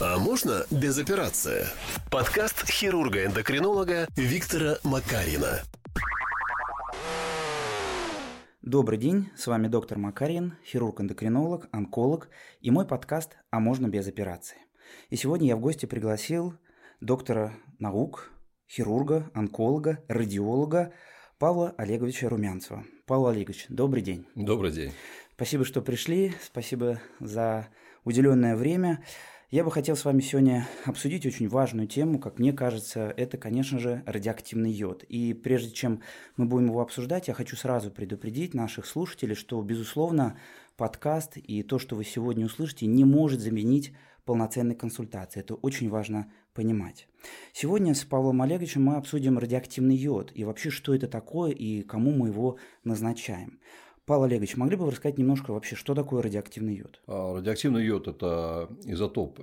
А можно без операции? Подкаст хирурга-эндокринолога Виктора Макарина. Добрый день, с вами доктор Макарин, хирург-эндокринолог, онколог и мой подкаст «А можно без операции?». И сегодня я в гости пригласил доктора наук, хирурга, онколога, радиолога Павла Олеговича Румянцева. Павел Олегович, добрый день. Добрый день. Спасибо, что пришли, спасибо за уделенное время. Я бы хотел с вами сегодня обсудить очень важную тему, как мне кажется, это, конечно же, радиоактивный йод. И прежде чем мы будем его обсуждать, я хочу сразу предупредить наших слушателей, что, безусловно, подкаст и то, что вы сегодня услышите, не может заменить полноценной консультации. Это очень важно понимать. Сегодня с Павлом Олеговичем мы обсудим радиоактивный йод и вообще, что это такое и кому мы его назначаем. Павел Олегович, могли бы вы рассказать немножко вообще, что такое радиоактивный йод? А, радиоактивный йод – это изотоп, э,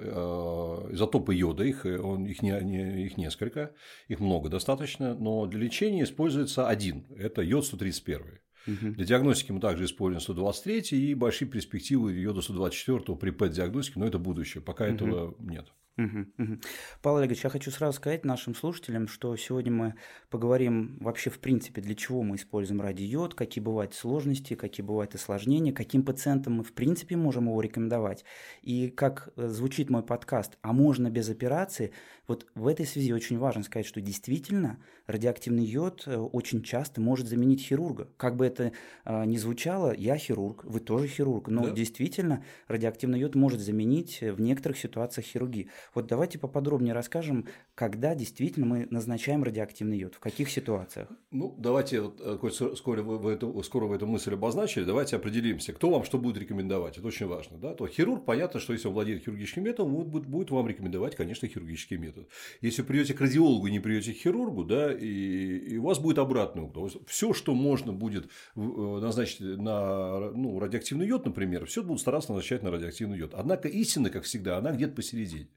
изотопы йода, их, он, их, не, не, их несколько, их много достаточно, но для лечения используется один – это йод 131. Угу. Для диагностики мы также используем 123 и большие перспективы йода 124 при ПЭТ-диагностике, но это будущее, пока угу. этого нет. Угу, угу. Павел Олегович, я хочу сразу сказать нашим слушателям, что сегодня мы поговорим вообще в принципе, для чего мы используем радиод, какие бывают сложности, какие бывают осложнения, каким пациентам мы в принципе можем его рекомендовать. И как э, звучит мой подкаст «А можно без операции?», вот в этой связи очень важно сказать, что действительно радиоактивный йод э, очень часто может заменить хирурга. Как бы это э, ни звучало, я хирург, вы тоже хирург, но да. действительно радиоактивный йод может заменить в некоторых ситуациях хирургии. Вот давайте поподробнее расскажем, когда действительно мы назначаем радиоактивный йод, в каких ситуациях. Ну, давайте, вот, э, скоро вы, в эту, скоро вы эту мысль обозначили, давайте определимся, кто вам что будет рекомендовать, это очень важно. Да? То хирург, понятно, что если он владеет хирургическим методом, он будет, будет вам рекомендовать, конечно, хирургический метод. Если придете к радиологу и не придете к хирургу, да, и, и у вас будет обратный угол. Все, что можно будет э, назначить на ну, радиоактивный йод, например, все будут стараться назначать на радиоактивный йод. Однако истина, как всегда, она где-то посередине.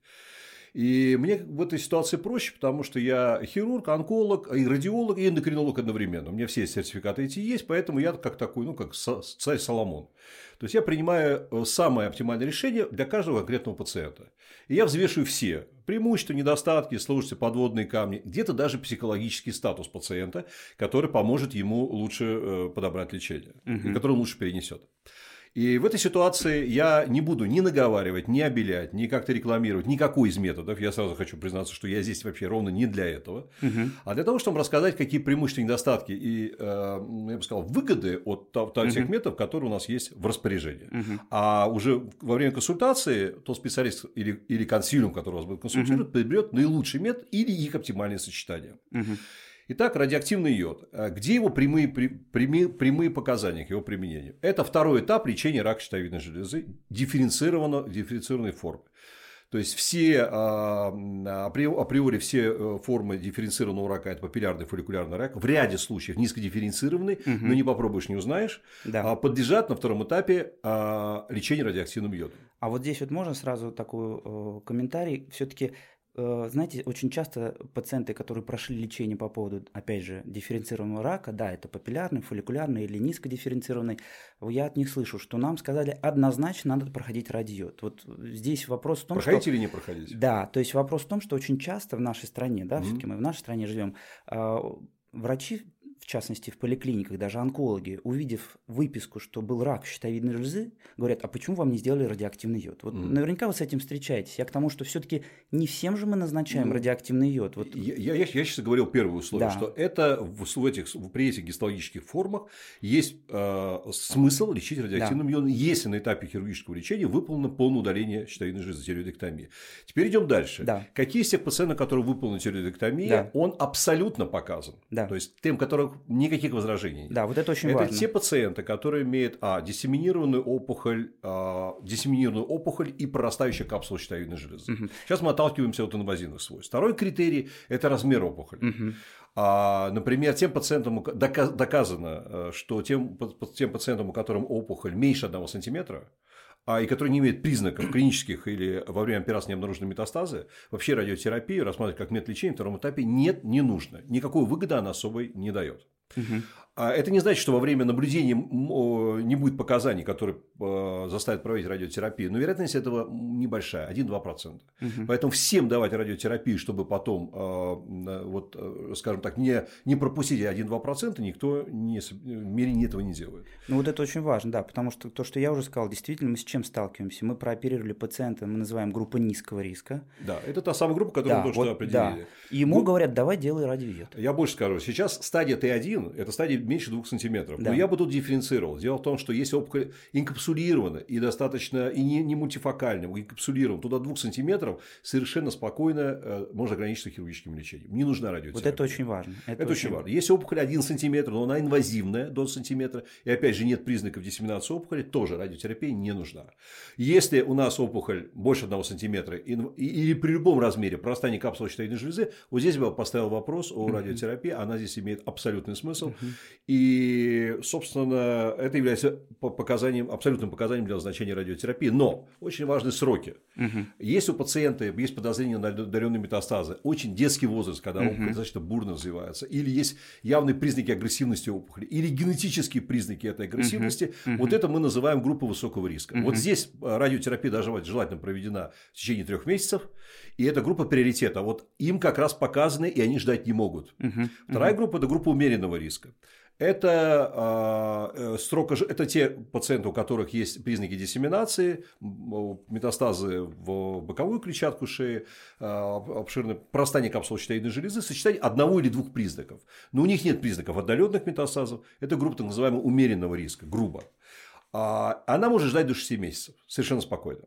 И мне в этой ситуации проще, потому что я хирург, онколог, и радиолог, и эндокринолог одновременно. У меня все сертификаты эти есть, поэтому я как такой, ну, как царь Соломон. То есть я принимаю э, самое оптимальное решение для каждого конкретного пациента. И я взвешиваю все преимущества, недостатки, сложности, подводные камни, где-то даже психологический статус пациента, который поможет ему лучше э, подобрать лечение, угу. который он лучше перенесет. И в этой ситуации я не буду ни наговаривать, ни обелять, ни как-то рекламировать никакой из методов. Я сразу хочу признаться, что я здесь вообще ровно не для этого, угу. а для того, чтобы рассказать, какие преимущества недостатки и, э, я бы сказал, выгоды от тех угу. методов, которые у нас есть в распоряжении. Угу. А уже во время консультации тот специалист или, или консилиум, который вас будет консультировать, угу. подберет наилучший метод или их оптимальное сочетание. Угу. Итак, радиоактивный йод. А где его прямые, прямые, прямые показания к его применению? Это второй этап лечения рака щитовидной железы дифференцированно, дифференцированной формы. То есть все а, априори все э, формы дифференцированного рака это папиллярный фолликулярный рак, в ряде случаев низкодифференцированный, угу. но не попробуешь, не узнаешь, да. А подлежат на втором этапе лечению радиоактивным йодом. А вот здесь вот можно сразу такой э, комментарий. Все-таки Э, знаете, очень часто пациенты, которые прошли лечение по поводу, опять же, дифференцированного рака, да, это папиллярный, фолликулярный или низкодифференцированный, я от них слышу, что нам сказали однозначно надо проходить радиод. Вот здесь вопрос в том, проходить что... или не проходить? Да, то есть вопрос в том, что очень часто в нашей стране, да, mm-hmm. все-таки мы в нашей стране живем, а, врачи в частности в поликлиниках, даже онкологи, увидев выписку, что был рак щитовидной железы, говорят, а почему вам не сделали радиоактивный йод? Вот mm. наверняка вы с этим встречаетесь. Я к тому, что все-таки не всем же мы назначаем mm. радиоактивный йод. Вот... Я, я, я сейчас говорил первое условие, да. что это в, в этих, при этих гистологических формах есть э, смысл лечить радиоактивным да. йодом, если на этапе хирургического лечения выполнено полное удаление щитовидной железы, тиреоидектомия. Теперь идем дальше. Да. Какие из тех пациентов, которые выполнены тиреоидектомия, да. он абсолютно показан. Да. То есть тем, которых никаких возражений. Да, вот это очень это важно. Это те пациенты, которые имеют а, диссеминированную опухоль, а, диссеминированную опухоль и прорастающая капсула щитовидной железы. Угу. Сейчас мы отталкиваемся от инвазивных свойств. Второй критерий – это размер опухоли. Угу. А, например, тем пациентам доказано, э, что тем, тем пациентам, у которых опухоль меньше 1 сантиметра, а, и которые не имеют признаков клинических или во время операции не обнаружены метастазы, вообще радиотерапию рассматривать как метод лечения в втором этапе нет, не нужно. Никакой выгоды она особой не дает. Угу. А это не значит, что во время наблюдения не будет показаний, которые э, заставят проводить радиотерапию. Но вероятность этого небольшая, 1-2%. Угу. Поэтому всем давать радиотерапию, чтобы потом, э, вот, э, скажем так, не, не пропустить 1-2%, никто не, в мире этого не делает. Ну вот это очень важно, да, потому что то, что я уже сказал, действительно мы с чем сталкиваемся? Мы прооперировали пациента, мы называем группу низкого риска. Да, это та самая группа, которую да, мы тоже вот, определили. Да. Ему ну, говорят, давай делай радиойод. Я больше скажу, сейчас стадия Т1 – это стадия меньше 2 сантиметров. Да. Но я бы тут дифференцировал. Дело в том, что если опухоль инкапсулирована и достаточно, и не, не мультифокальна, инкапсулирована, туда 2 сантиметров совершенно спокойно э, можно ограничиться хирургическим лечением. Не нужна радиотерапия. Вот это очень важно. Это, это очень важно. Если опухоль 1 сантиметр, но она инвазивная до сантиметра, и опять же нет признаков диссеминации опухоли, тоже радиотерапия не нужна. Если у нас опухоль больше 1 сантиметра или при любом размере прорастания капсулы щитовидной железы, вот здесь бы я поставил вопрос о радиотерапии, она здесь имеет абсолютный смысл. И, собственно, это является показанием, абсолютным показанием для назначения радиотерапии. Но очень важны сроки. Угу. Есть у пациента есть подозрение на отдаленные метастазы, очень детский возраст, когда угу. опухоль достаточно бурно развивается, или есть явные признаки агрессивности опухоли, или генетические признаки этой агрессивности, угу. вот это мы называем группой высокого риска. Угу. Вот здесь радиотерапия должна желательно проведена в течение трех месяцев, и это группа приоритета. Вот им как раз показаны, и они ждать не могут. Угу. Вторая угу. группа – это группа умеренного риска. Это, э, срока, это те пациенты, у которых есть признаки диссеминации, метастазы в боковую клетчатку шеи, а, обширное простание капсулы щитовидной железы, сочетание одного или двух признаков. Но у них нет признаков отдаленных метастазов. Это группа так называемого умеренного риска, грубо. А, она может ждать до 6 месяцев совершенно спокойно.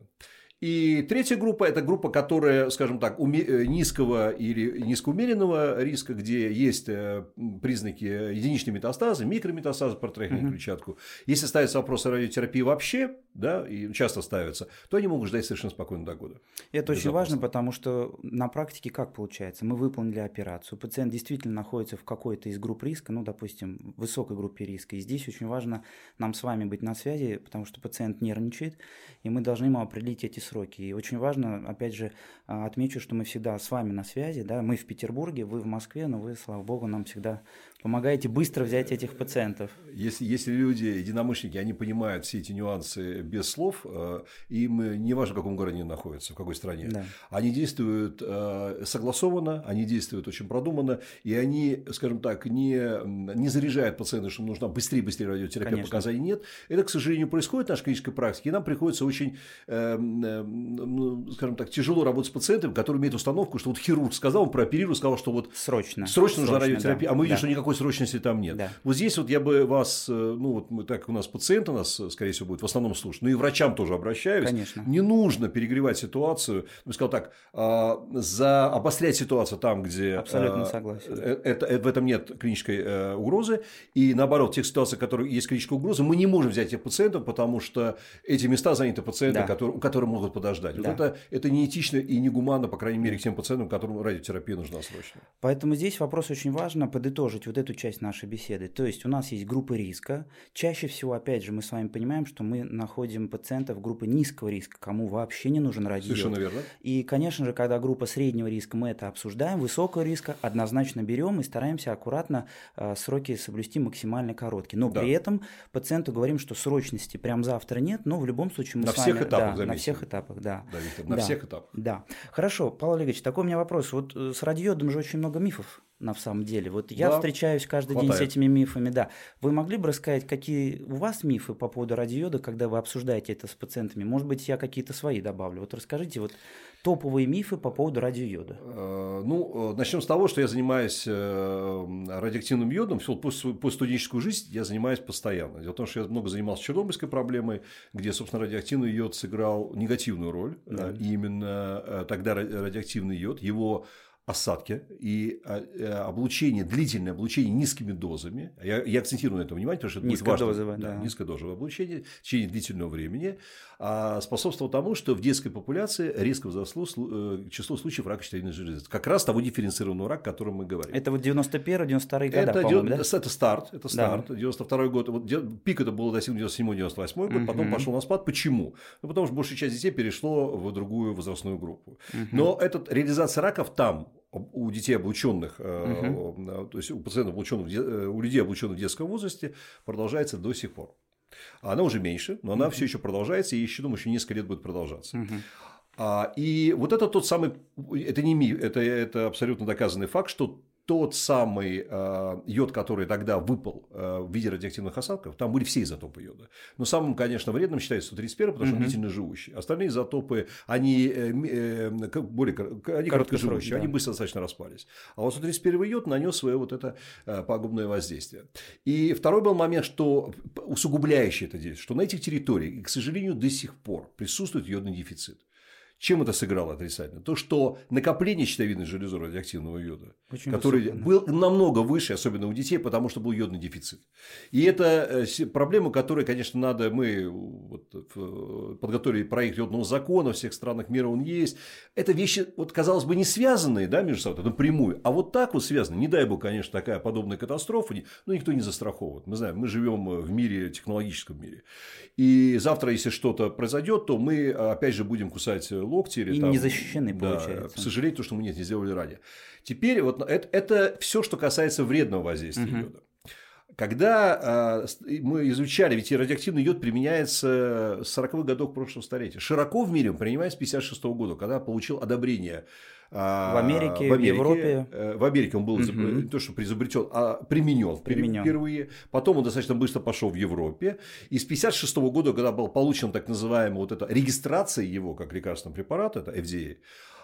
И третья группа – это группа, которая, скажем так, уме... Э, низкого или низкоумеренного риска, где есть э, признаки единичной метастазы, микрометастазы, протрахеальную угу. клетчатку. Если ставится вопрос о радиотерапии вообще, да, и часто ставится, то они могут ждать совершенно спокойно до года. Это очень важно, потому что на практике как получается? Мы выполнили операцию, пациент действительно находится в какой-то из групп риска, ну, допустим, в высокой группе риска. И здесь очень важно нам с вами быть на связи, потому что пациент нервничает, и мы должны ему определить эти сроки. И очень важно, опять же, а, отмечу, что мы всегда с вами на связи, да, мы в Петербурге, вы в Москве, но вы, слава богу, нам всегда помогаете быстро взять этих пациентов. Если, если люди, единомышленники, они понимают все эти нюансы без слов, э, им не важно, в каком городе они находятся, в какой стране, да. они действуют э, согласованно, они действуют очень продуманно, и они, скажем так, не, не заряжают пациента, что нужна быстрее-быстрее радиотерапия, Конечно. показаний нет. Это, к сожалению, происходит в нашей клинической практике, и нам приходится очень, э, ну, скажем так, тяжело работать с пациентом, который имеет установку, что вот хирург сказал, он прооперировал, сказал, что вот срочно, срочно нужна радиотерапия, да. а мы видим, да. что никакой срочности там нет. Да. Вот здесь вот я бы вас, ну вот мы, так у нас пациент у нас, скорее всего, будет в основном слушать, ну и врачам тоже обращаюсь. Конечно. Не нужно перегревать ситуацию. Я сказал так, а, за обострять ситуацию там, где Абсолютно а, согласен. Э, это, это, в этом нет клинической э, угрозы. И наоборот, в тех ситуациях, в которых есть клиническая угроза, мы не можем взять этих пациентов, потому что эти места заняты пациенты, да. которые, которые могут подождать. Да. Вот это, это неэтично и негуманно, по крайней мере, к тем пациентам, которым радиотерапия нужна срочно. Поэтому здесь вопрос очень важно подытожить вот эту часть нашей беседы. То есть у нас есть группы риска. Чаще всего, опять же, мы с вами понимаем, что мы находим пациентов группы низкого риска, кому вообще не нужен радио. Совершенно верно. И, конечно же, когда группа среднего риска, мы это обсуждаем, высокого риска однозначно берем и стараемся аккуратно э, сроки соблюсти максимально короткие. Но да. при этом пациенту говорим, что срочности прям завтра нет, но в любом случае мы на с всех вами... этапах, да, на всех этапах, да. Да, Виктор, на да. всех этапах. Да. Хорошо, Павел Олегович, такой у меня вопрос. Вот э, с радиодом же очень много мифов на самом деле. Вот я да, встречаюсь каждый хватает. день с этими мифами, да. Вы могли бы рассказать, какие у вас мифы по поводу радиода, когда вы обсуждаете это с пациентами? Может быть, я какие-то свои добавлю. Вот расскажите вот топовые мифы по поводу радиойода. Э, ну, э, начнем с того, что я занимаюсь э, радиоактивным йодом. Всю постстуденческую жизнь я занимаюсь постоянно. Дело в том, что я много занимался чернобыльской проблемой, где, собственно, радиоактивный йод сыграл негативную роль. Да. Именно тогда радиоактивный йод, его осадки и а, э, облучение, длительное облучение низкими дозами, я, я акцентирую на это внимание, потому что это низкодозовое, важно, да, да. низкодозовое облучение в течение длительного времени а способствовало тому, что в детской популяции резко возросло э, число случаев рака щитовидной железы. Как раз того дифференцированного рака, о котором мы говорим. Это вот 91-92 года, это, да? это старт, это старт, да. 92 год. Вот, пик это был достигнут 97-98 год, угу. потом пошел на спад. Почему? Ну, потому что большая часть детей перешло в другую возрастную группу. Угу. Но эта реализация раков там у детей облученных, угу. то есть у пациентов облученных, у людей облученных в детском возрасте продолжается до сих пор. Она уже меньше, но она все еще продолжается, и еще думаю, еще несколько лет будет продолжаться. А, и вот это тот самый, это не миф, это, это абсолютно доказанный факт, что тот самый э, йод, который тогда выпал э, в виде радиоактивных осадков, там были все изотопы йода. Но самым, конечно, вредным считается 131, потому что он длительно живущий. Остальные изотопы, они, э, э, более они короткоживущие, да. они быстро достаточно распались. А вот 131 йод нанес свое вот это э, пагубное воздействие. И второй был момент, что усугубляющий это действие, что на этих территориях, к сожалению, до сих пор присутствует йодный дефицит. Чем это сыграло отрицательно? То, что накопление щитовидной железы радиоактивного йода, Очень который высоко, был намного выше, особенно у детей, потому что был йодный дефицит. И это э, проблема, которую, конечно, надо, мы вот, подготовили проект йодного закона, в всех странах мира он есть. Это вещи, вот, казалось бы, не связанные да, между собой напрямую, а вот так вот связаны. Не дай бог, конечно, такая подобная катастрофа, но никто не застраховывает. Мы знаем, мы живем в мире, технологическом мире. И завтра, если что-то произойдет, то мы, опять же, будем кусать локти. Или, и там, не защищены, да, получается. Сожалеть то, что мы нет, не сделали ранее. Теперь вот это, это все, что касается вредного воздействия угу. йода. Когда э, мы изучали, ведь радиоактивный йод применяется с 40-х годов прошлого столетия. Широко в мире он принимается с 56 -го года, когда получил одобрение в Америке, в, Америке, в Европе. Э, в Америке он был угу. не то, что изобретен, а применен, применен впервые. Потом он достаточно быстро пошел в Европе. И с 1956 года, когда был получен так называемая вот эта регистрация его как лекарственного препарата, это FDA, а,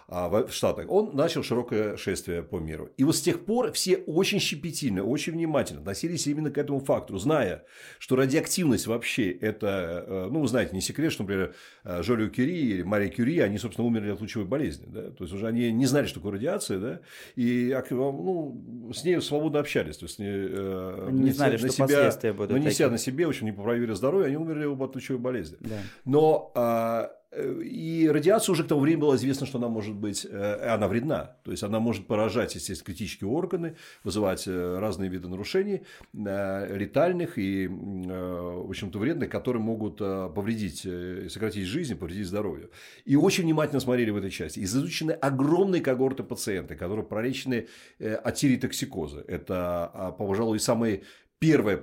в Штатах, он начал широкое шествие по миру. И вот с тех пор все очень щепетильно, очень внимательно относились именно к этому фактору, зная, что радиоактивность вообще это, э, ну, вы знаете, не секрет, что, например, э, Жолио Кюри или Мария Кюри, они, собственно, умерли от лучевой болезни. Да? То есть, уже они не знали, что такое радиация, да? и ну, с ней свободно общались. То есть, не, э, они не знали, что себя, последствия будут Нанеся такие. на себе, очень неpoправили здоровье, они умерли от лучевой болезни. Да. Но а, и радиация уже к тому времени было известно, что она может быть, э, она вредна. То есть она может поражать, естественно, критические органы, вызывать э, разные виды нарушений, э, летальных и, в общем-то, вредных, которые могут повредить, сократить жизнь, повредить здоровье. И очень внимательно смотрели в этой части. Изучены огромные когорты пациентов, которые пролечены от тиритоксикоза. Это, пожалуй, самый Первое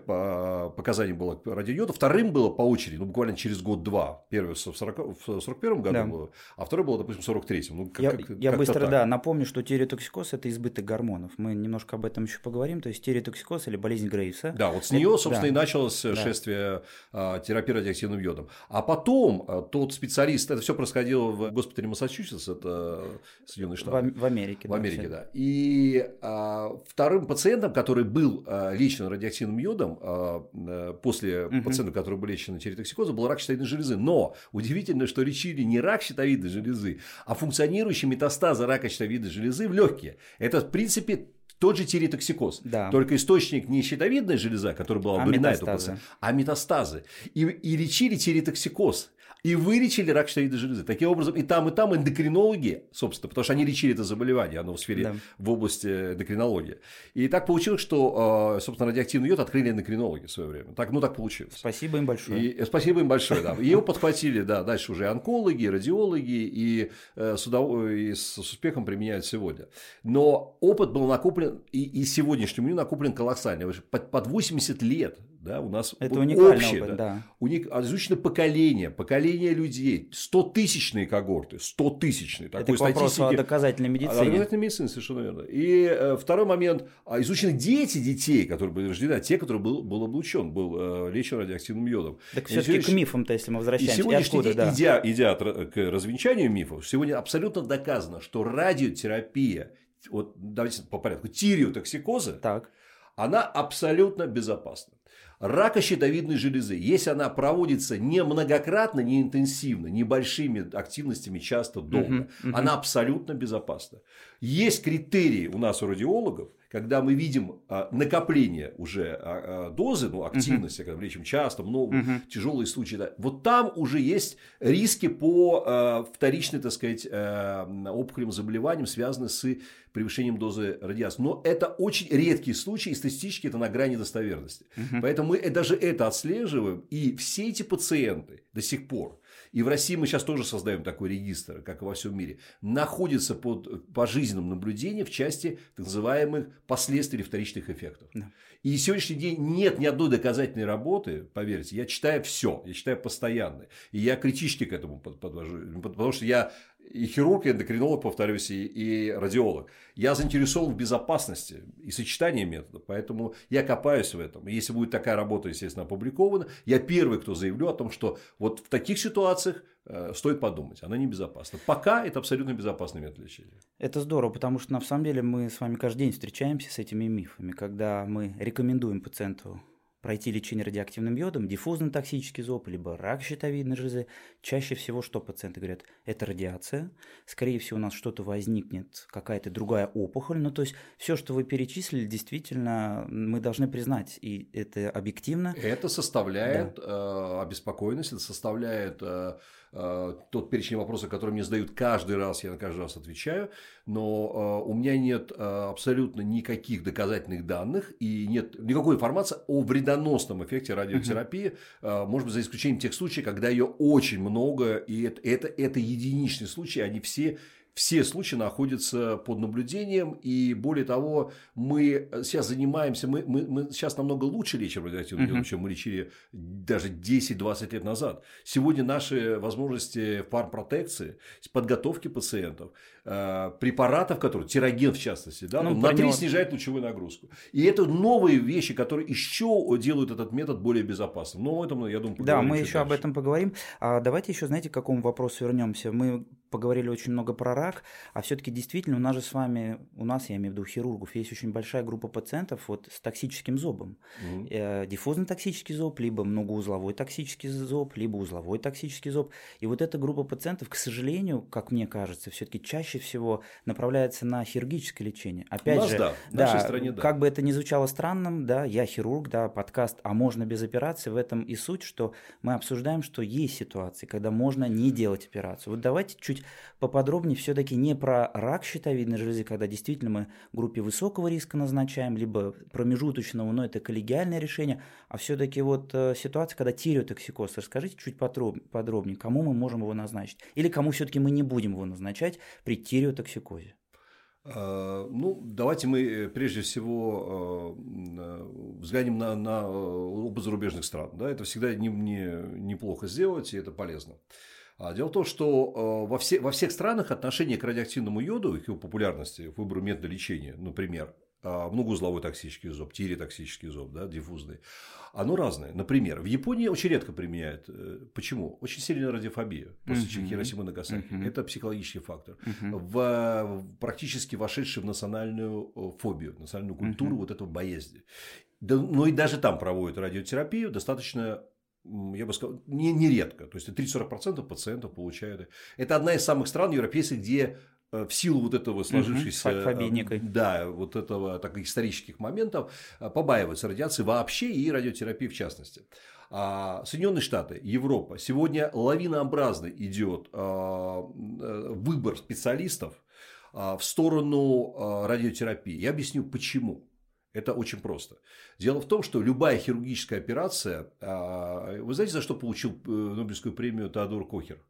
показание было радиойода, вторым было по очереди, ну, буквально через год-два. Первое в 40, в 41 году да. было, а второе было, допустим, в 43-м. Ну, как, я как, я быстро, так. да, напомню, что тиреотоксикоз – это избыток гормонов. Мы немножко об этом еще поговорим. То есть, тиреотоксикоз или болезнь Грейвса. Да, вот с нее, собственно, да. и началось да. шествие а, терапии радиоактивным йодом. А потом а, тот специалист, это все происходило в госпитале Массачусетс, это Соединенные Штаты. В, в Америке. В Америке, да. да. И а, вторым пациентом, который был а, лечен радиоактивным радиоактивным йодом а, э, после угу. пациентов, которые были лечены тиреотоксикозом, был рак щитовидной железы. Но удивительно, что лечили не рак щитовидной железы, а функционирующие метастазы рака щитовидной железы в легкие. Это, в принципе, тот же тиреотоксикоз. Да. Только источник не щитовидная железа, которая была удалена, а метастазы. а метастазы. И, и лечили тиреотоксикоз и вылечили рак щитовидной железы. Таким образом, и там, и там эндокринологи, собственно, потому что они лечили это заболевание, оно в сфере, да. в области эндокринологии. И так получилось, что, э, собственно, радиоактивный йод открыли эндокринологи в свое время. Так, ну, так получилось. Спасибо им большое. И, э, спасибо им большое, да. И его подхватили, да, дальше уже онкологи, радиологи, и э, с, удов... и с успехом применяют сегодня. Но опыт был накоплен, и, и сегодняшнему дню накоплен колоссальный. Под, под 80 лет да, у нас это уникальный общее, опыт, да, да. Уник, изучено поколение, поколение людей, 100-тысячные когорты, 100-тысячные. Это такой к вопросу о доказательной медицине. О доказательной медицине, совершенно верно. И э, второй момент, а, изучены дети детей, которые были рождены, а те, которые был, был облучен, был э, лечен радиоактивным йодом. Так все-таки к мифам-то, если мы возвращаемся. И сегодняшний день, да. идя, идя к развенчанию мифов, сегодня абсолютно доказано, что радиотерапия, вот давайте по порядку, тиреотоксикоза, так. она абсолютно безопасна рака щитовидной железы, если она проводится не многократно, не интенсивно, небольшими активностями, часто долго, uh-huh. она абсолютно безопасна. Есть критерии у нас у радиологов, когда мы видим а, накопление уже а, а, дозы, ну, активности, uh-huh. когда лечим часто, много, uh-huh. тяжелые случаи, да, вот там уже есть риски по вторичной, так сказать, опухолевым заболеваниям, связанные с превышением дозы радиации. Но это очень редкие случаи, и статистически это на грани достоверности. Uh-huh. Поэтому мы даже это отслеживаем, и все эти пациенты до сих пор и в России мы сейчас тоже создаем такой регистр, как и во всем мире, находится под пожизненным наблюдением в части так называемых последствий или вторичных эффектов. Да. И сегодняшний день нет ни одной доказательной работы, поверьте, я читаю все, я читаю постоянно. И я критически к этому подвожу, потому что я и хирург, и эндокринолог, повторюсь, и, и радиолог. Я заинтересован в безопасности и сочетании методов, поэтому я копаюсь в этом. И если будет такая работа, естественно, опубликована, я первый, кто заявлю о том, что вот в таких ситуациях э, стоит подумать, она небезопасна. Пока это абсолютно безопасный метод лечения. Это здорово, потому что на самом деле мы с вами каждый день встречаемся с этими мифами, когда мы рекомендуем пациенту пройти лечение радиоактивным йодом, диффузный токсический зоб, либо рак щитовидной железы, чаще всего что пациенты говорят? Это радиация, скорее всего у нас что-то возникнет, какая-то другая опухоль, ну то есть все, что вы перечислили, действительно мы должны признать, и это объективно. Это составляет да. э, обеспокоенность, это составляет э, тот перечень вопросов, которые мне задают каждый раз, я на каждый раз отвечаю, но э, у меня нет э, абсолютно никаких доказательных данных и нет никакой информации о вредоносном эффекте радиотерапии, может быть, за исключением тех случаев, когда ее очень много, и это, это, это единичные случаи, они все все случаи находятся под наблюдением, и более того, мы сейчас занимаемся, мы, мы, мы сейчас намного лучше лечим радиоактивную йоду, uh-huh. чем мы лечили даже 10-20 лет назад. Сегодня наши возможности фармпротекции, подготовки пациентов, э, препаратов, которые, тироген в частности, да, ну, на 3 него... снижает лучевую нагрузку. И это новые вещи, которые еще делают этот метод более безопасным. Но об этом, я думаю, Да, мы еще дальше. об этом поговорим. А давайте еще, знаете, к какому вопросу вернемся. Мы поговорили очень много про рак, а все-таки действительно у нас же с вами, у нас, я имею в виду хирургов, есть очень большая группа пациентов вот с токсическим зобом. Угу. Э, диффузный токсический зоб, либо многоузловой токсический зоб, либо узловой токсический зоб. И вот эта группа пациентов, к сожалению, как мне кажется, все-таки чаще всего направляется на хирургическое лечение. Опять у нас, же, да, в да, стране, да. как бы это ни звучало странным, да, я хирург, да, подкаст «А можно без операции?» в этом и суть, что мы обсуждаем, что есть ситуации, когда можно не делать операцию. Вот давайте чуть чуть поподробнее все-таки не про рак щитовидной железы, когда действительно мы группе высокого риска назначаем, либо промежуточного, но это коллегиальное решение, а все-таки вот э, ситуация, когда тиреотоксикоз. Расскажите чуть подробнее, кому мы можем его назначить, или кому все-таки мы не будем его назначать при тиреотоксикозе. А, ну, давайте мы э, прежде всего э, взглянем на, на опыт зарубежных стран. Да? Это всегда не, не, неплохо сделать, и это полезно. А дело в том, что э, во, все, во всех странах отношение к радиоактивному йоду и к его популярности в выбору метода лечения, например, а, многоузловой токсический зоб, тиреотоксический зоб, да, диффузный, оно разное. Например, в Японии очень редко применяют. Э, почему? Очень сильная радиофобия после uh-huh. Хиросимы и Нагасаки. Uh-huh. Это психологический фактор. Uh-huh. В, практически вошедший в национальную э, фобию, национальную культуру uh-huh. вот этого боязни. Да, но и даже там проводят радиотерапию достаточно я бы сказал, не, редко. То есть 30-40% пациентов получают. Это одна из самых стран европейских, где э, в силу вот этого сложившейся, угу, да, вот этого так, исторических моментов э, побаиваются радиации вообще и радиотерапии в частности. А Соединенные Штаты, Европа, сегодня лавинообразно идет выбор специалистов в сторону радиотерапии. Я объясню почему. Это очень просто. Дело в том, что любая хирургическая операция... А, вы знаете, за что получил э, Нобелевскую премию Теодор Кохер?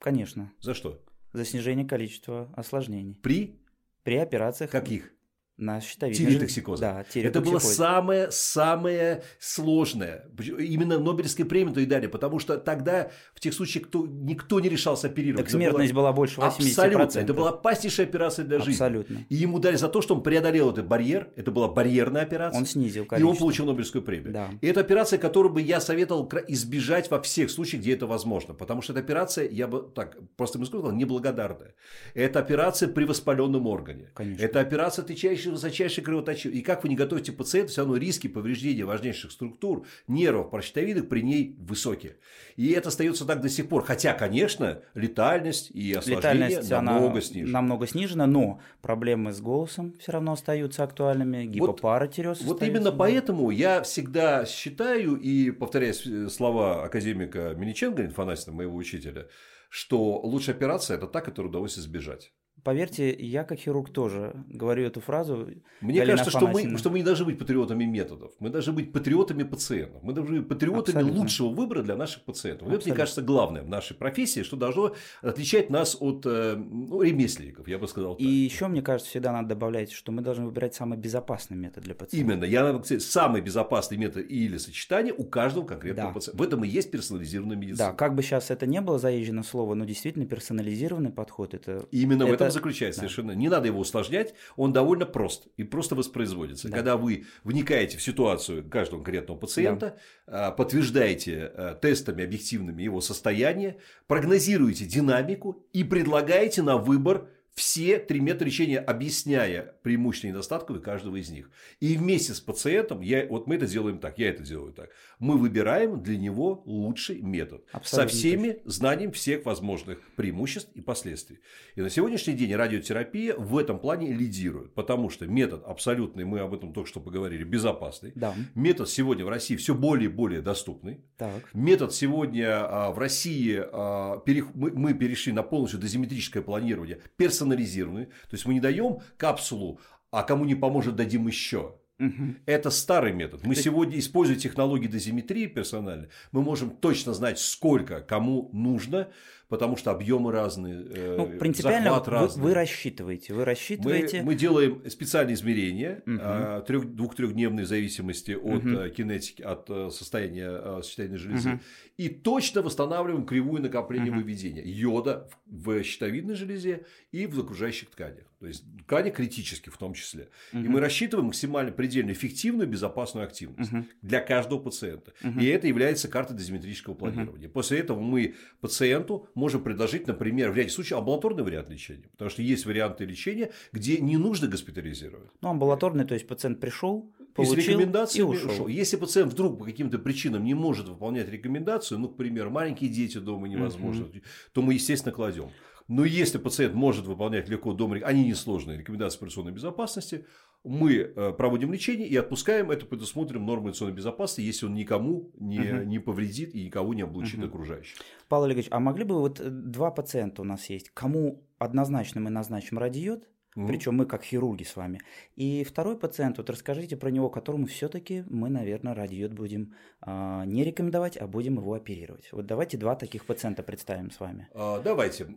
Конечно. За что? За снижение количества осложнений. При? При операциях. Каких? На щитовидной. Да, Это было самое-самое сложное. Именно Нобелевской премию то и дали, потому что тогда в тех случаях кто, никто не решался оперировать. Так смертность была, была больше 80%. Абсолютно. Это была опаснейшая операция для жизни. Абсолютно. И ему дали за то, что он преодолел этот барьер. Это была барьерная операция. Он снизил количество. И он получил Нобелевскую премию. Да. И это операция, которую бы я советовал избежать во всех случаях, где это возможно. Потому что эта операция, я бы так просто бы сказал, неблагодарная. Это операция при воспаленном органе. Конечно. Это операция, отвечающая высочайшей кровоточивой кровоточивой. И как вы не готовите пациента, все равно риски повреждения важнейших структур, нервов, прощитовидных при ней высокие. И это остается так до сих пор. Хотя, конечно, летальность и осложнения летальность, намного снижена. Намного снижена, но проблемы с голосом все равно остаются актуальными, гипопаратиреоз Вот, вот именно поэтому я всегда считаю, и повторяю слова академика Мельниченко, инфонасина, моего учителя, что лучшая операция – это та, которую удалось избежать. Поверьте, я как хирург тоже говорю эту фразу. Мне Галина кажется, что мы, что мы не должны быть патриотами методов. Мы должны быть патриотами пациентов. Мы должны быть патриотами Абсолютно. лучшего выбора для наших пациентов. Абсолютно. Это, мне кажется, главное в нашей профессии, что должно отличать нас от э, ну, ремесленников, я бы сказал. Так. И еще, мне кажется, всегда надо добавлять, что мы должны выбирать самый безопасный метод для пациента. Именно. Я сказать, самый безопасный метод или сочетание у каждого конкретного да. пациента. В этом и есть персонализированная медицина. Да, как бы сейчас это не было заезжено слово, но действительно персонализированный подход это. Именно это... в этом заключается да. совершенно. Не надо его усложнять, он довольно прост и просто воспроизводится. Да. Когда вы вникаете в ситуацию каждого конкретного пациента, да. подтверждаете э, тестами объективными его состояние, прогнозируете динамику и предлагаете на выбор все три метода лечения, объясняя преимущества и недостатки каждого из них. И вместе с пациентом, я, вот мы это делаем так, я это делаю так, мы выбираем для него лучший метод Абсолютно со всеми точно. знанием всех возможных преимуществ и последствий. И на сегодняшний день радиотерапия в этом плане лидирует, потому что метод абсолютный, мы об этом только что поговорили, безопасный. Да. Метод сегодня в России все более и более доступный. Так. Метод сегодня а, в России, а, мы перешли на полностью дозиметрическое планирование, персонализированное. То есть мы не даем капсулу, а кому не поможет, дадим еще. Угу. Это старый метод. Мы сегодня, используя технологии дозиметрии персонально, мы можем точно знать, сколько кому нужно, потому что объемы разные, э, ну, принципиально захват разный. Вы, рассчитываете, вы рассчитываете. Мы, мы делаем специальные измерения, угу. двух-трехдневной зависимости от угу. кинетики, от э, состояния щитовидной железы, угу. и точно восстанавливаем кривую накопления угу. выведения йода в щитовидной железе и в окружающих тканях. То есть ткани критически в том числе. Угу. И мы рассчитываем максимально предельно эффективную безопасную активность угу. для каждого пациента. Угу. И это является картой дозиметрического планирования. Угу. После этого мы пациенту можем предложить, например, в ряде случаев амбулаторный вариант лечения. Потому что есть варианты лечения, где не нужно госпитализировать. Ну, амбулаторный, то есть пациент пришел, получил и, с рекомендациями и ушел. ушел. Если пациент вдруг по каким-то причинам не может выполнять рекомендацию, ну, к примеру, маленькие дети дома невозможно, угу. то мы, естественно, кладем. Но если пациент может выполнять легко дома, они несложные, рекомендации операционной безопасности, мы э, проводим лечение и отпускаем это, предусмотрим нормы операционной безопасности, если он никому не, угу. не повредит и никого не облучит угу. окружающих. Павел Олегович, а могли бы вот э, два пациента у нас есть, кому однозначно мы назначим радиод, Mm. Причем мы как хирурги с вами. И второй пациент, вот расскажите про него, которому все-таки мы, наверное, радиод будем а, не рекомендовать, а будем его оперировать. Вот давайте два таких пациента представим с вами. А, давайте.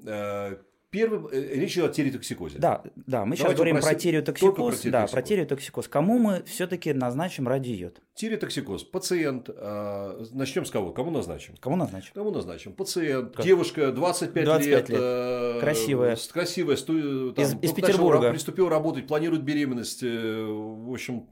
Э, Первым э, речь идет о тиреотоксикозе. Да, да, мы Давайте сейчас говорим про тиреотоксикоз. Про да, про тиреотоксикоз. Кому мы все-таки назначим радиод? Тиреотоксикоз. Пациент. Э, начнем с кого? Кому назначим? Кому назначим? Кому назначим? Пациент. Как? Девушка 25, 25 лет. лет. Э, красивая. Красивая. Сту, там, из, из Петербурга. Приступила работать, планирует беременность. Э, в общем,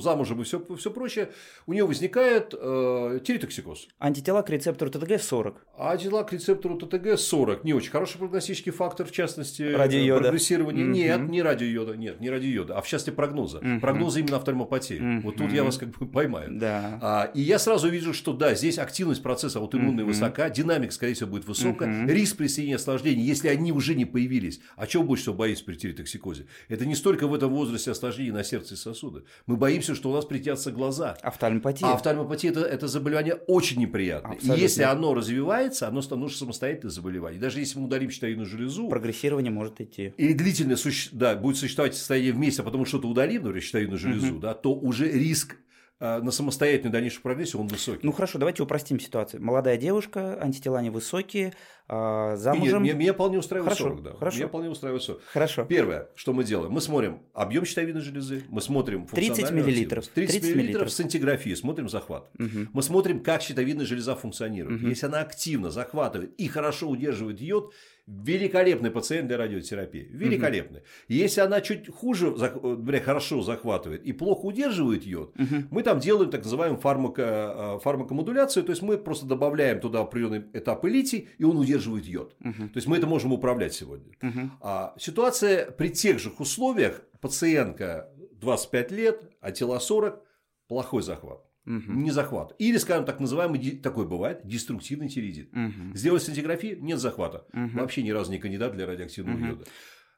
замужем и все, все прочее. У нее возникает э, тиреотоксикоз. Антитела к рецептору ТТГ 40. Антитела к рецептору ТТГ 40. Не очень хороший прогностический фактор, в частности, радиойода. прогрессирования. Mm-hmm. Нет, не радиойода, нет, не радиойода, а в частности прогноза. Mm-hmm. Прогноза именно офтальмопатии. Mm-hmm. Вот тут я вас как бы поймаю. Да. А, и я сразу вижу, что да, здесь активность процесса аутоиммунной mm-hmm. высока, динамика, скорее всего, будет высокая, mm-hmm. риск присоединения осложнений, если они уже не появились. А чего больше всего боится при тиреотоксикозе? Это не столько в этом возрасте осложнений на сердце и сосуды. Мы боимся, что у нас притятся глаза. Офтальмопатия. А офтальмопатия это, это заболевание очень неприятное. Абсолютно. И если оно развивается, оно становится самостоятельным заболеванием. Даже если мы удалим щитовидную железу, прогрессирование может идти. И длительное суще... да, будет существовать состояние вместе, а потом что-то удалим, например, щитовидную железу, угу. да, то уже риск а, на самостоятельную дальнейшую прогрессию он высокий. Ну хорошо, давайте упростим ситуацию. Молодая девушка, антитела невысокие, а, замужем... Нет, меня, вполне устраивает хорошо, 40, да. Хорошо. Меня вполне устраивает 40. Хорошо. Первое, что мы делаем, мы смотрим объем щитовидной железы, мы смотрим 30 миллилитров. 30, 30 миллилитров сцинтиграфии, смотрим захват. Угу. Мы смотрим, как щитовидная железа функционирует. Угу. Если она активно захватывает и хорошо удерживает йод, великолепный пациент для радиотерапии. Великолепный. Угу. Если она чуть хуже, бля, хорошо захватывает и плохо удерживает йод, угу. мы там делаем так называемую фармако, э, фармакомодуляцию, то есть мы просто добавляем туда определенный этап литий, и он удерживает йод. Угу. То есть мы это можем управлять сегодня. Угу. А, ситуация при тех же условиях, пациентка 25 лет, а тела 40, плохой захват. Угу. Не захват. Или, скажем, так называемый, такой бывает, деструктивный тиреидит. Угу. Сделать сцинтиграфию, нет захвата. Угу. Вообще ни разу не кандидат для радиоактивного угу. йода.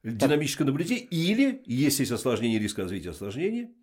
Динамическое наблюдение. Или, если есть осложнение, риск развития осложнений,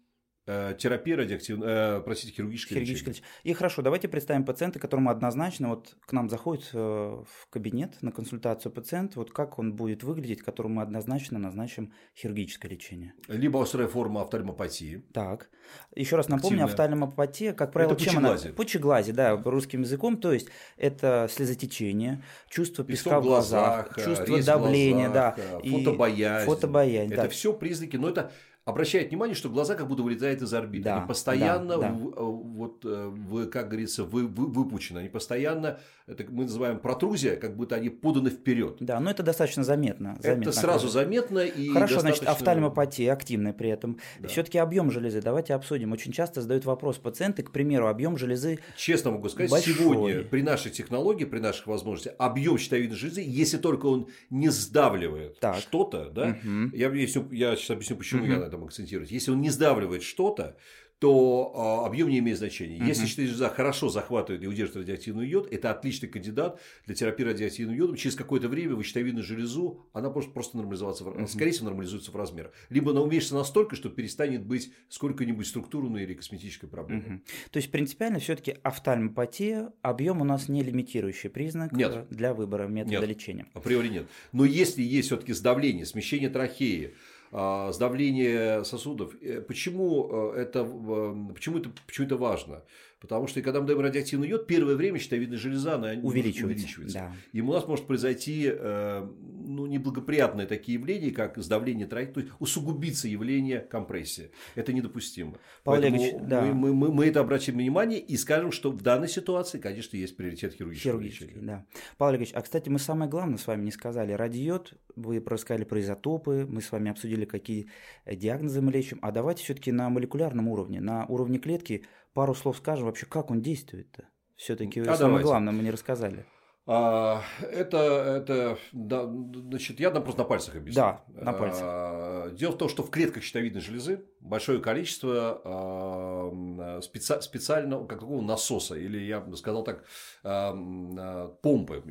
терапия радиоактивная, э, простите, хирургическое, хирургическое лечение. лечение. И хорошо, давайте представим пациента, которому однозначно вот к нам заходит э, в кабинет на консультацию пациент, вот как он будет выглядеть, которому мы однозначно назначим хирургическое лечение. Либо острая форма офтальмопатии. Так, еще раз напомню, Активная. офтальмопатия, как правило, Это чем она? пучеглазие. Пучеглазие, да, русским языком, то есть это слезотечение, чувство Песок песка в глазах, э, чувство давления, глазах, да, э, и фотобоязнь. фотобоязнь, Это да. все признаки, но это обращает внимание, что глаза как будто вылетают из орбиты. Да, они постоянно, да, да. в- э, вот, э, в, как говорится, вы, вы- выпучены. Они постоянно, это мы называем протрузия, как будто они поданы вперед. Да, но это достаточно заметно. заметно Это сразу окажется. заметно и Хорошо, значит, достаточно- офтальмопатия активная при этом. Да. Все-таки объем железы, давайте обсудим. Очень часто задают вопрос пациенты, к примеру, объем железы Честно могу сказать, Большой. сегодня при нашей технологии, при наших возможностях, объем щитовидной железы, если только он не сдавливает что-то, да, Мгм. я, объясню- я сейчас объясню, почему Мгм. я этом акцентируюсь. Если он не сдавливает что-то, то а, объем не имеет значения. Если Мгм. щитовидная железа хорошо захватывает и удерживает радиоактивный йод, это отличный кандидат для терапии радиоактивным йодом. Через какое-то время щитовидную железу, она может просто нормализоваться, Мгм. скорее всего, нормализуется в размерах. Либо она уменьшится настолько, что перестанет быть сколько-нибудь структурной или косметической проблемой. Мгм. То есть принципиально все-таки офтальмопатия, объем у нас не лимитирующий признак Нет. э, для выбора метода Нет. лечения. Априори нет. Но если есть все-таки сдавление, смещение трахеи, сдавление сосудов, э, почему э, это, э, почему это, почему это важно? Потому что когда мы даем радиоактивный йод, первое время щитовидная железа она Увеличивается. увеличивается. Да. И у нас может произойти э, ну, неблагоприятные такие явления, как сдавление трахеи, то есть усугубиться явление компрессии. Это недопустимо. Павел Поэтому Олегович, да. мы, мы, мы, мы это обратим внимание и скажем, что в данной ситуации, конечно, есть приоритет хирургического Хирургический, лечения. да. Павел Олегович, а кстати, мы самое главное с вами не сказали. Радиод, вы рассказали про изотопы, мы с вами обсудили, какие э, диагнозы мы лечим. А давайте все-таки на молекулярном уровне, на уровне клетки пару слов скажем вообще, как он действует-то. Все-таки А самое давайте. главное мы не рассказали. А, это, это, да, значит, я нам просто на пальцах объясню. Да, на пальцах. А, Дело в том, что в клетках щитовидной железы большое количество а, специ- специального, как такого насоса, или я бы сказал так, а, а, помпы.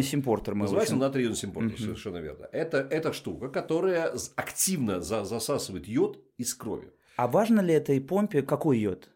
называют. симпортер мы Называется лучше- натрий симпортер, Мгм. совершенно верно. Это, это штука, которая активно за- засасывает йод из крови. А важно ли этой помпе какой йод?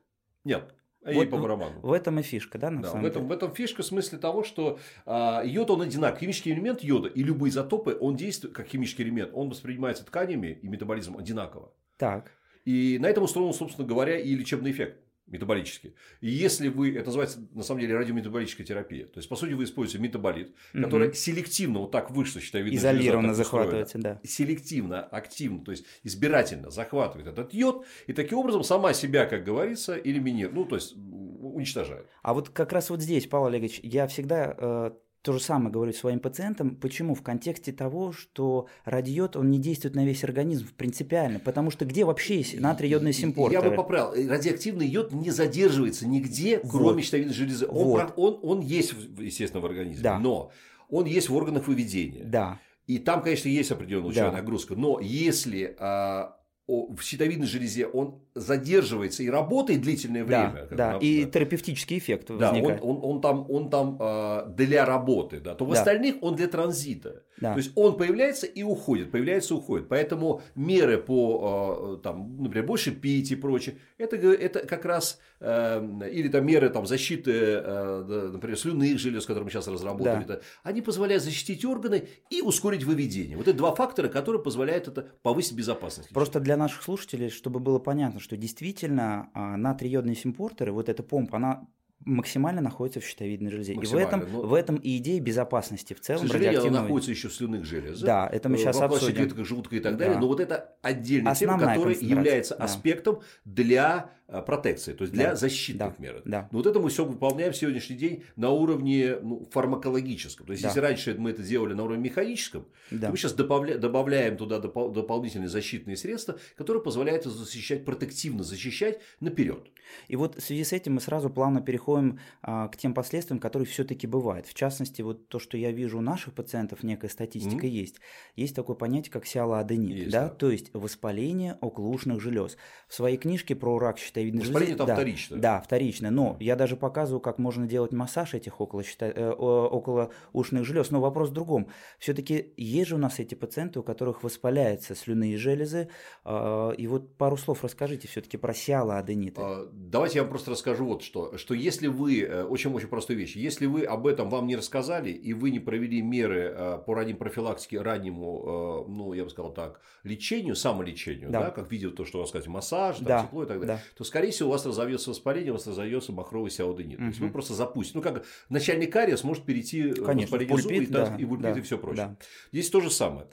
Нет, ей Вот по в- барабану. В этом и фишка, да, на Да, в, самом этом, деле? в этом фишка в смысле того, что а, йод, он одинаков. Химический элемент йода и любые изотопы, он действует как химический элемент, он воспринимается тканями и метаболизмом одинаково. Так. И на этом устроен, собственно говоря, и лечебный эффект метаболический. И если вы, это называется на самом деле радиометаболическая терапия, то есть по сути вы используете метаболит, Мгм. который селективно вот так вышло, считаю, Изолированно захватываете, да. селективно, активно, то есть избирательно захватывает этот йод и таким образом сама себя, как говорится, элиминирует, ну то есть уничтожает. А вот как раз вот здесь, Павел Олегович, я всегда э, то же самое говорю своим пациентам. Почему? В контексте того, что радиод, он не действует на весь организм принципиально. Потому что где вообще есть натрий-йодные Я симпортеры? бы поправил. Радиоактивный йод не задерживается нигде, Вот. кроме щитовидной железы. Он, Вот. он, он есть, естественно, в организме, Да. но он есть в органах выведения. Да. И там, конечно, есть определенная Да. нагрузка. Но если а, в щитовидной железе он задерживается и работает длительное Да, время, как да. на- И да. терапевтический эффект Да, он, возникает. он, он там, он там а, для работы, да, то в Да. остальных он для транзита. Да. То есть он появляется и уходит, появляется и уходит. Поэтому меры по, а, там, например, больше пить и прочее, это, это как раз, э, или там меры там, защиты, э, да, например, слюнных желез, которые мы сейчас разработали, Да. да, они позволяют защитить органы и ускорить выведение. Вот это два фактора, которые позволяют это повысить безопасность. Просто для наших слушателей, чтобы было понятно, что действительно а, натрий-йодные симпортеры, вот эта помпа, она максимально находится в щитовидной железе. И в этом, но- в этом и идея безопасности в К целом сожалению, она находится еще в слюнных железах. Да, это мы э, сейчас в оплачивающих обсудим. клетках желудка и так Да. далее. Но вот это отдельная тема, Основная которая концентрация, является да. аспектом для э, протекции, то есть для Да, защитных да, мер. да. Но вот это мы все выполняем в сегодняшний день на уровне ну, фармакологическом. То есть, Да. если раньше мы это делали на уровне механическом, Да. то мы сейчас добавля- добавляем туда допол- дополнительные защитные средства, которые позволяют защищать, протективно защищать наперед. И вот в связи с этим мы сразу плавно переходим а, к тем последствиям, которые все-таки бывают. В частности, вот то, что я вижу у наших пациентов, некая статистика Мгм. есть. Есть такое понятие, как сиалоаденит, да? да. то есть воспаление околоушных желез. В своей книжке про рак щитовидной щитовидной Воспаление железы. там да, вторичное. Да, вторичное. Но я даже показываю, как можно делать массаж этих около, э, около ушных желез. Но вопрос в другом. Все-таки есть же у нас эти пациенты, у которых воспаляются слюнные железы. Э, и вот пару слов расскажите все-таки про сиалоадениты. А, давайте я вам просто расскажу вот что. Что если вы, очень-очень простую вещь, если вы об этом вам не рассказали, и вы не провели меры э, по ранней профилактике, раннему, э, ну, я бы сказал так, лечению, самолечению, да, да как видел то, что у вас сказать, массаж, там, да. тепло и так далее, да. то, скорее всего, у вас разовьется воспаление, у вас разовьется махровый сиалоденит. Угу. То есть вы просто запустите. Ну, как начальник кариес может перейти Конечно, воспаление пульпит, зуба и, да, и, да, и все прочее. Да. Здесь то же самое.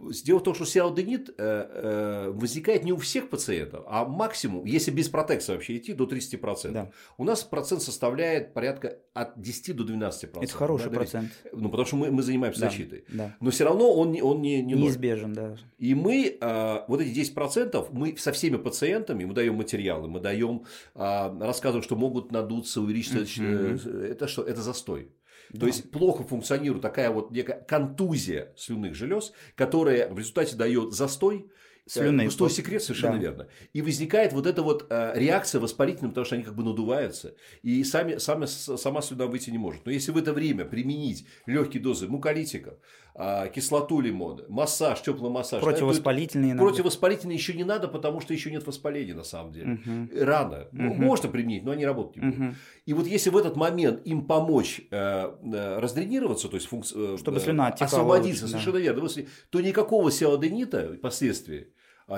А, Дело в том, что сиалоденит э, э, возникает не у всех пациентов, а максимум, если без протекции вообще идти, до 30%. Да. У нас процент составляет порядка от 10 до 12%. Это хороший да, процент. Ну, потому что мы, мы занимаемся да, защитой. Да. Но все равно он, он не, не неизбежен, да. И мы, э, вот эти 10%, мы со всеми пациентами, мы даем материалы, мы даем, э, рассказываем, что могут надуться, увеличиться. Mm-hmm. Это что? Это застой. Да. То есть плохо функционирует такая вот некая контузия слюнных желез, которая в результате дает застой, Слюны. Густой секрет, совершенно да. верно. И возникает вот эта вот э, реакция воспалительная, потому что они как бы надуваются, и сами, сами, сама слюна выйти не может. Но если в это время применить легкие дозы муколитиков, э, кислоту лимона, массаж, теплый массаж. Противовоспалительные. Да, противовоспалительные еще не надо, потому что еще нет воспаления на самом деле. Угу. Рано. Угу. Можно применить, но они работать не будут. Угу. И вот если в этот момент им помочь э, э, раздренироваться, то есть функци... Чтобы слюна освободиться, лучше, совершенно верно, то никакого сиалоденита впоследствии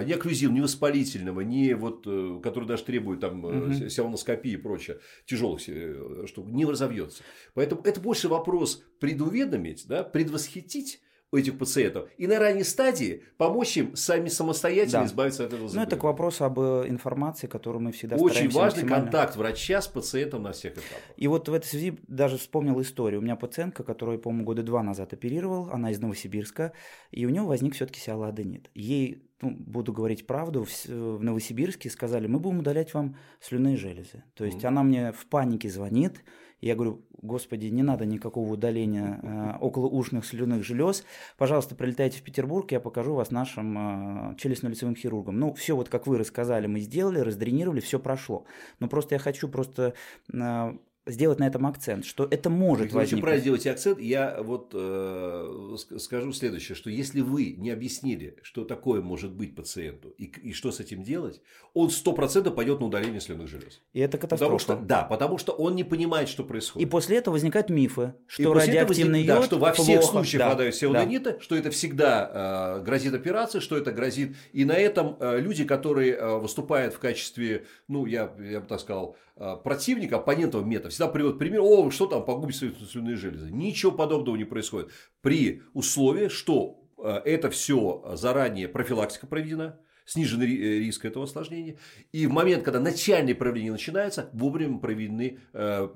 ни окклюзивного, ни воспалительного, ни вот, э, который даже требует там угу. сиалоноскопии и прочее, тяжелых штук, не разовьется. Поэтому это больше вопрос предуведомить, да, предвосхитить у этих пациентов и на ранней стадии помочь им сами самостоятельно да. избавиться от этого заболевания. Ну, это к вопросу об информации, которую мы всегда Очень важный максимально... контакт врача с пациентом на всех этапах. И вот в этой связи даже вспомнил историю. У меня пациентка, которую, по-моему, года два назад оперировал, она из Новосибирска, и у нее возник все-таки сиалоаденит. Ей ну, буду говорить правду, в, в Новосибирске сказали, мы будем удалять вам слюнные железы. То есть mm-hmm. она мне в панике звонит, я говорю, господи, не надо никакого удаления э, околоушных слюных желез, пожалуйста, прилетайте в Петербург, я покажу вас нашим э, челюстно-лицевым хирургам. Ну, все вот как вы рассказали, мы сделали, раздренировали, все прошло. Но просто я хочу просто э, сделать на этом акцент, что это может Если возникнуть. Очень правильно сделать акцент. Я вот э, скажу следующее, что если вы не объяснили, что такое может быть пациенту и, и что с этим делать, он сто процентов пойдет на удаление слюнных желез. И это катастрофа. Потому что, да, потому что он не понимает, что происходит. И после этого возникают мифы, что радиоактивный возник... йод да, что во всех плохо. случаях да, хватает сиалодонита, да. что это всегда э, грозит операцией, что это грозит. И на этом э, люди, которые э, выступают в качестве, ну, я, я бы так сказал, э, противника, оппонентов метода, всегда приводят пример, о, что там, погубить слюнные железы. Ничего подобного не происходит. При условии, что это все заранее профилактика проведена, снижен риск этого осложнения. И в момент, когда начальное проявление начинается, вовремя проведены э,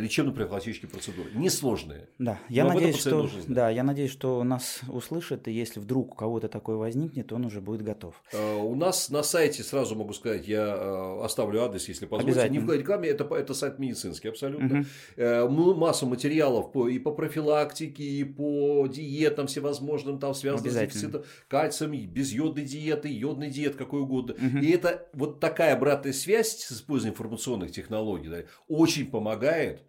лечебно-профилактические процедуры. Несложные. Да, я надеюсь, что, да, я надеюсь, что нас услышат, и если вдруг у кого-то такое возникнет, он уже будет готов. Э, у нас на сайте, сразу могу сказать, я э, оставлю адрес, если позволите. Не в рекламе, это, это сайт медицинский абсолютно. Угу. Масса материалов по, и по профилактике, и по диетам всевозможным, там связанным с дефицитом кальцием, безйодной диеты, йод водной диет, какой угодно. Угу. И это вот такая обратная связь с использованием информационных технологий да, очень помогает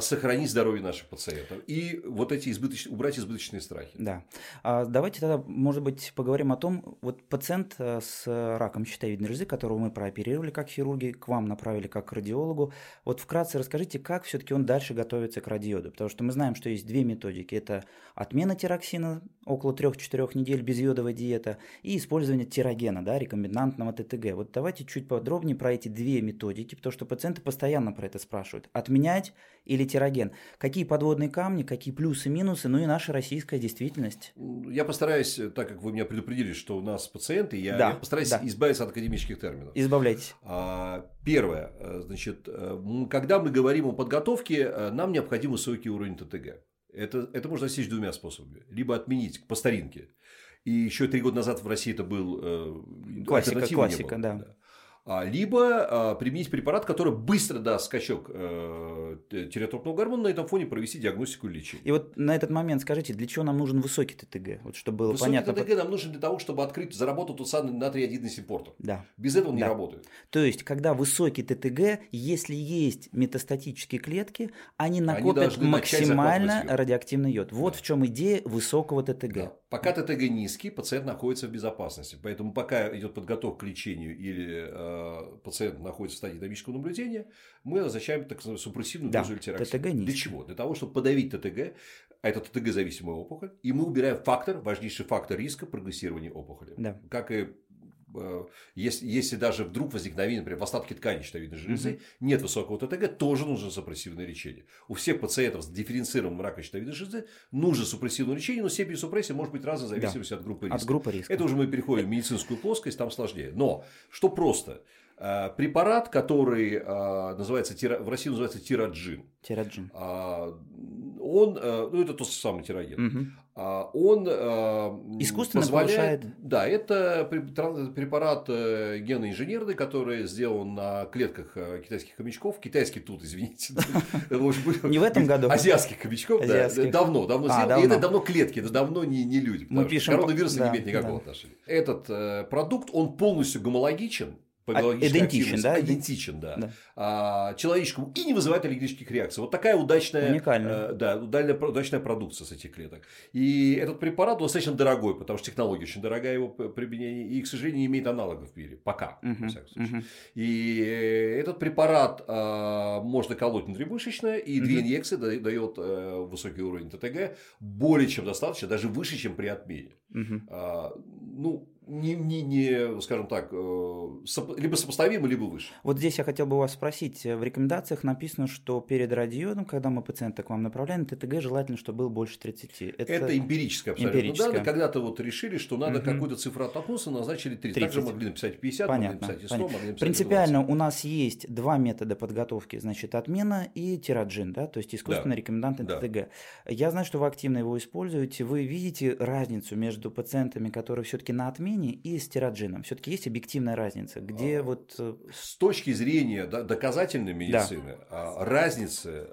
сохранить здоровье наших пациентов и вот эти избыточные, убрать избыточные страхи. Да. А давайте тогда, может быть, поговорим о том, вот пациент э, с раком щитовидной железы, которого мы прооперировали как хирурги, к вам направили как радиологу. Вот вкратце расскажите, как все-таки он дальше готовится к радиоду, потому что мы знаем, что есть две методики. Это отмена тироксина около 3-4 недель безйодовая диета и использование тирогена, да, рекомбинантного ТТГ. Вот давайте чуть подробнее про эти две методики, потому что пациенты постоянно про это спрашивают. Отменять или тироген. Какие подводные камни, какие плюсы, минусы, ну и наша российская действительность. Я постараюсь, так как вы меня предупредили, что у нас пациенты, я, да, я постараюсь да. избавиться от академических терминов. Избавляйтесь. А, первое, э, значит, э, когда мы говорим о подготовке, э, нам необходим высокий уровень ТТГ. Это, это можно достичь двумя способами. Либо отменить по старинке. И еще три года назад в России это был классика, классика, да. да. А, либо а, применить препарат, который быстро даст скачок э, тиреотропного гормона, на этом фоне провести диагностику и лечение. И вот на этот момент скажите, для чего нам нужен высокий ТТГ? Вот чтобы было высокий понятно. ТТГ нам нужен для того, чтобы открыть, заработать тот самый натрий сепортер. Да. Без этого он да. не работает. То есть, когда высокий ТТГ, если есть метастатические клетки, они накопят они максимально радиоактивный йод. Вот да. в чем идея высокого ТТГ. Да. Пока ТТГ низкий, пациент находится в безопасности. Поэтому пока идет подготовка к лечению или э, пациент находится в стадии динамического наблюдения, мы назначаем так называемую супрессивную да, дозу низкий. Для чего? Для того, чтобы подавить ТТГ, а это ТТГ-зависимая опухоль, и мы убираем фактор, важнейший фактор риска прогрессирования опухоли. Да. Как и Э, если, если даже вдруг возникновение, например, в остатке ткани щитовидной железы, угу. нет высокого ТТГ, тоже нужно супрессивное лечение. У всех пациентов с дифференцированным раком щитовидной железы нужно супрессивное лечение, но степень супрессии может быть разной в зависимости да. от группы риска. От группы риска. Это уже мы переходим в медицинскую плоскость, там сложнее. Но что просто? Э, препарат, который э, называется, в России называется тираджин. Тираджин. Он, ну это тот самый тироген. Угу. Он искусственно позволяет, повышает. Да, это препарат э, геноинженерный, который сделан на клетках э, китайских хомячков. Китайский тут, извините. Не в этом году. Азиатских хомячков, да. Давно, давно а, сделан. И это давно клетки, это давно не, люди. Мы пишем... Коронавирус не имеет никакого отношения. Этот э, продукт, он полностью гомологичен по а, идентичен, да? Идентичен, да. да. А, человеческому и не вызывает аллергических реакций. Вот такая удачная, Уникальная. Э, да, удачная, удачная продукция с этих клеток. И этот препарат достаточно дорогой, потому что технология очень дорогая его применение, и, к сожалению, не имеет аналогов в мире. Пока, uh-huh, во всяком случае. Uh-huh. И этот препарат э, можно колоть внутримышечно, и uh-huh. две инъекции дает э, высокий уровень ТТГ, более чем достаточно, даже выше, чем при отмене. А, ну, не, не, не, скажем так, э, либо сопоставимо, либо выше. Вот здесь я хотел бы вас спросить. В рекомендациях написано, что перед радиодом, когда мы пациента к вам направляем, ТТГ желательно, чтобы был больше 30. Это, Это эмпирическое абсолютно эмпирическое. данные. Когда-то вот решили, что надо угу. какую-то цифру оттолкнуться, назначили 30. 30. Также могли написать 50, понятно, могли написать 100, понятно. могли написать Принципиально 20. у нас есть два метода подготовки. Значит, отмена и тираджин, да, то есть искусственный да. рекомендантный да. ТТГ. Я знаю, что вы активно его используете. Вы видите разницу между пациентами, которые все-таки на отмене, и с тираджином? джином? Все-таки есть объективная разница, где а, вот... Э, с точки зрения доказательной медицины, да. разницы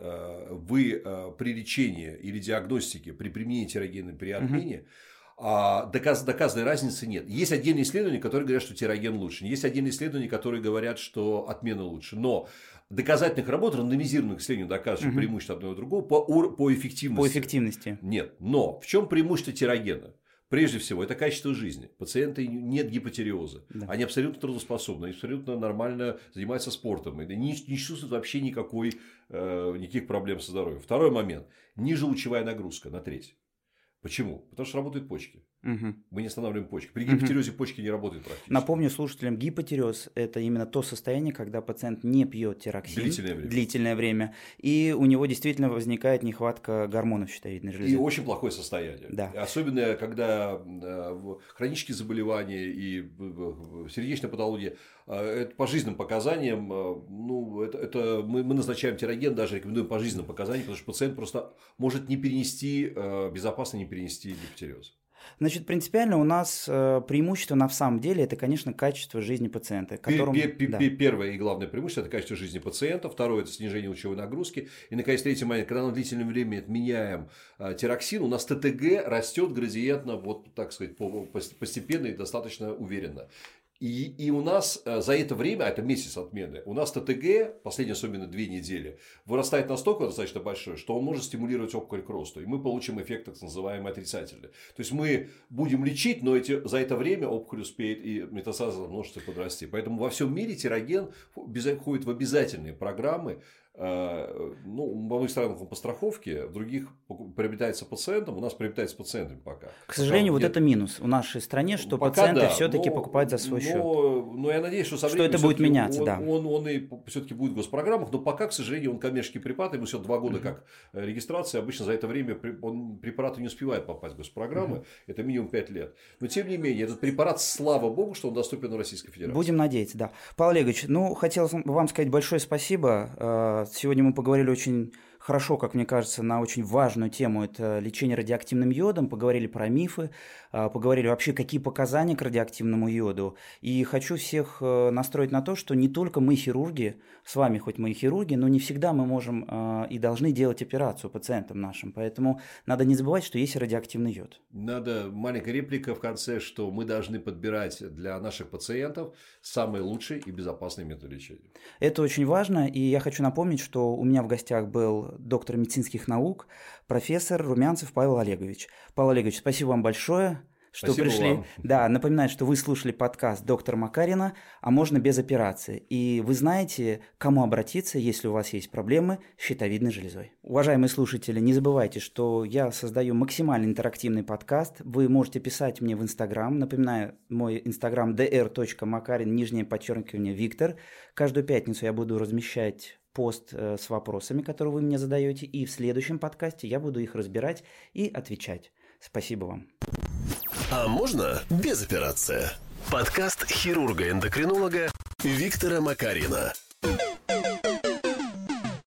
вы при лечении или диагностике, при применении тирогена при отмене, угу. А доказ, доказанной разницы нет. Есть отдельные исследования, которые говорят, что тироген лучше. Есть отдельные исследования, которые говорят, что отмена лучше. Но доказательных работ, рандомизированных исследований, доказывающих угу. преимущество одного и другого, по, по эффективности. По эффективности. Нет. Но в чем преимущество тирогена? Прежде всего, это качество жизни. Пациенты нет гипотериоза. Да. Они абсолютно трудоспособны, абсолютно нормально занимаются спортом. И не, не чувствуют вообще никакой, э, никаких проблем со здоровьем. Второй момент. Ниже лучевая нагрузка на треть. Почему? Потому что работают почки. Угу. Мы не останавливаем почки. При гипотереозе угу. почки не работают практически. Напомню слушателям, гипотереоз – это именно то состояние, когда пациент не пьет тироксин длительное время. длительное время, и у него действительно возникает нехватка гормонов щитовидной железы. И очень плохое состояние. Да. Особенно, когда э, хронические заболевания и сердечная патология э, это по жизненным показаниям, э, ну, это, это мы, мы назначаем тироген, даже рекомендуем по жизненным показаниям, потому что пациент просто может не перенести, безопасно не перенести гипотереоз. Значит, принципиально у нас э, преимущество на самом деле это, конечно, качество жизни пациента. Которому... да. Первое и главное преимущество это качество жизни пациента, второе это снижение лучевой нагрузки. И, наконец, третий момент, когда на длительное время отменяем э, тироксин, у нас ТТГ растет градиентно, вот так сказать, постепенно и достаточно уверенно. И, и у нас э, за это время, а это месяц отмены, у нас ТТГ, последние особенно две недели, вырастает настолько достаточно большой, что он может стимулировать опухоль к росту. И мы получим эффект так называемый отрицательный. То есть мы будем лечить, но эти, за это время опухоль успеет и метастазы множество подрасти. Поэтому во всем мире тироген входит в обязательные программы ну, во многих странах он по страховке, в других приобретается пациентом, у нас приобретается пациентами пока. К сожалению, пока вот это минус в нашей стране, что пока пациенты да, все-таки покупают за свой но, счет. Но я надеюсь, что со что это будет меняться, он, да. Он, он, он и все-таки будет в госпрограммах, но пока, к сожалению, он коммерческий препарат, ему всего два года uh-huh. как э, регистрация, обычно за это время он, препараты не успевает попасть в госпрограммы, uh-huh. это минимум 5 лет. Но тем не менее, этот препарат, слава богу, что он доступен в Российской Федерации. Будем надеяться, да. Павел Олегович, ну, хотел вам сказать большое спасибо. Сегодня мы поговорили очень хорошо, как мне кажется, на очень важную тему – это лечение радиоактивным йодом, поговорили про мифы, а, поговорили вообще, какие показания к радиоактивному йоду. И хочу всех э, настроить на то, что не только мы хирурги, с вами хоть мы и хирурги, но не всегда мы можем а, и должны делать операцию пациентам нашим. Поэтому надо не забывать, что есть радиоактивный йод. Надо маленькая реплика в конце, что мы должны подбирать для наших пациентов самый лучший и безопасный метод лечения. Это очень важно, и я хочу напомнить, что у меня в гостях был доктор медицинских наук, профессор Румянцев Павел Олегович. Павел Олегович, спасибо вам большое что Спасибо пришли. вам. Да, напоминаю, что вы слушали подкаст доктора Макарина, а можно без операции. И вы знаете, к кому обратиться, если у вас есть проблемы с щитовидной железой. Уважаемые слушатели, не забывайте, что я создаю максимально интерактивный подкаст. Вы можете писать мне в Инстаграм. Напоминаю, мой Инстаграм dr.makarin, нижнее подчеркивание, Виктор. Каждую пятницу я буду размещать пост э, с вопросами, которые вы мне задаете, и в следующем подкасте я буду их разбирать и отвечать. Спасибо вам. А можно без операции? Подкаст хирурга-эндокринолога Виктора Макарина.